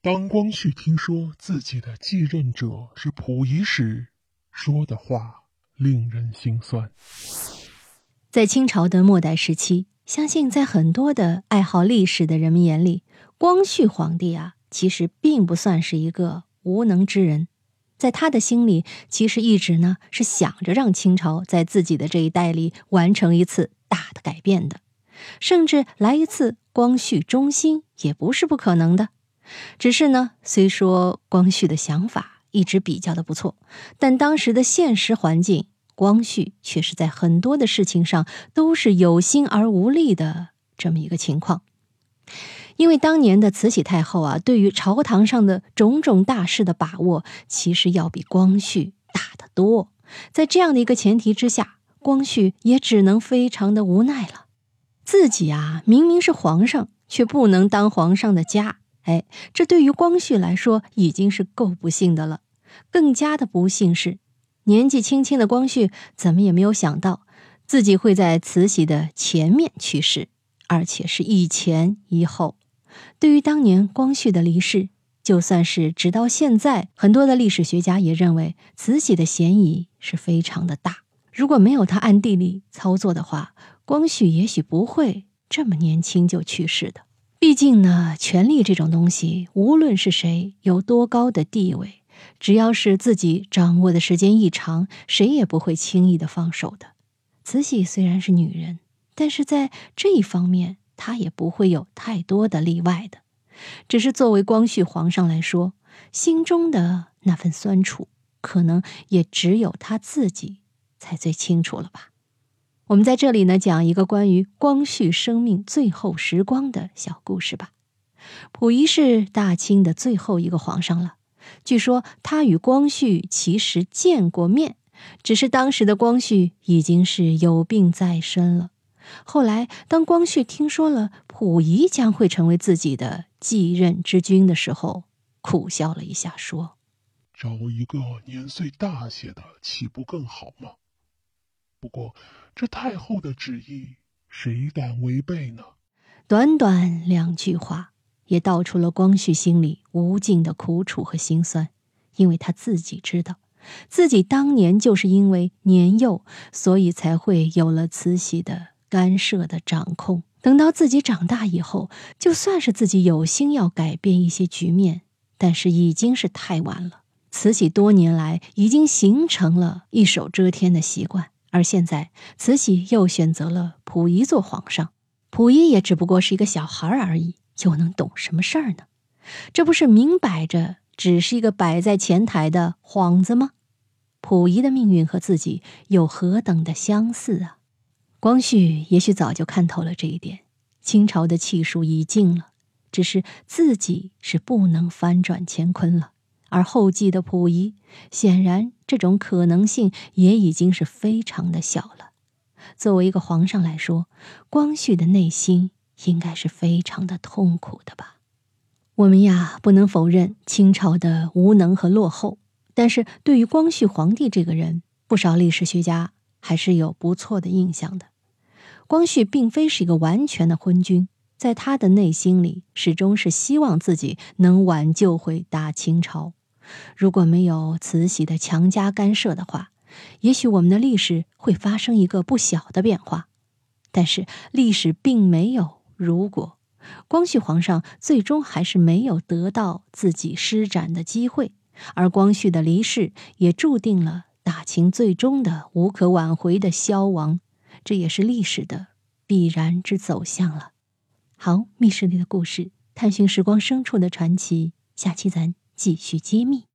当光绪听说自己的继任者是溥仪时，说的话令人心酸。在清朝的末代时期，相信在很多的爱好历史的人们眼里，光绪皇帝啊，其实并不算是一个无能之人。在他的心里，其实一直呢是想着让清朝在自己的这一代里完成一次大的改变的，甚至来一次光绪中兴也不是不可能的。只是呢，虽说光绪的想法一直比较的不错，但当时的现实环境，光绪却是在很多的事情上都是有心而无力的这么一个情况。因为当年的慈禧太后啊，对于朝堂上的种种大事的把握，其实要比光绪大得多。在这样的一个前提之下，光绪也只能非常的无奈了。自己啊，明明是皇上，却不能当皇上的家。哎，这对于光绪来说已经是够不幸的了。更加的不幸是，年纪轻轻的光绪怎么也没有想到，自己会在慈禧的前面去世，而且是一前一后。对于当年光绪的离世，就算是直到现在，很多的历史学家也认为慈禧的嫌疑是非常的大。如果没有他暗地里操作的话，光绪也许不会这么年轻就去世的。毕竟呢，权力这种东西，无论是谁有多高的地位，只要是自己掌握的时间一长，谁也不会轻易的放手的。慈禧虽然是女人，但是在这一方面。她也不会有太多的例外的，只是作为光绪皇上来说，心中的那份酸楚，可能也只有他自己才最清楚了吧。我们在这里呢，讲一个关于光绪生命最后时光的小故事吧。溥仪是大清的最后一个皇上了，据说他与光绪其实见过面，只是当时的光绪已经是有病在身了。后来，当光绪听说了溥仪将会成为自己的继任之君的时候，苦笑了一下，说：“找一个年岁大些的，岂不更好吗？不过，这太后的旨意，谁敢违背呢？”短短两句话，也道出了光绪心里无尽的苦楚和心酸，因为他自己知道，自己当年就是因为年幼，所以才会有了慈禧的。干涉的掌控，等到自己长大以后，就算是自己有心要改变一些局面，但是已经是太晚了。慈禧多年来已经形成了一手遮天的习惯，而现在慈禧又选择了溥仪做皇上，溥仪也只不过是一个小孩而已，又能懂什么事儿呢？这不是明摆着只是一个摆在前台的幌子吗？溥仪的命运和自己有何等的相似啊！光绪也许早就看透了这一点，清朝的气数已尽了，只是自己是不能翻转乾坤了。而后继的溥仪，显然这种可能性也已经是非常的小了。作为一个皇上来说，光绪的内心应该是非常的痛苦的吧？我们呀，不能否认清朝的无能和落后，但是对于光绪皇帝这个人，不少历史学家。还是有不错的印象的。光绪并非是一个完全的昏君，在他的内心里，始终是希望自己能挽救回大清朝。如果没有慈禧的强加干涉的话，也许我们的历史会发生一个不小的变化。但是历史并没有如果，光绪皇上最终还是没有得到自己施展的机会，而光绪的离世也注定了。大清最终的无可挽回的消亡，这也是历史的必然之走向了。好，密室里的故事，探寻时光深处的传奇，下期咱继续揭秘。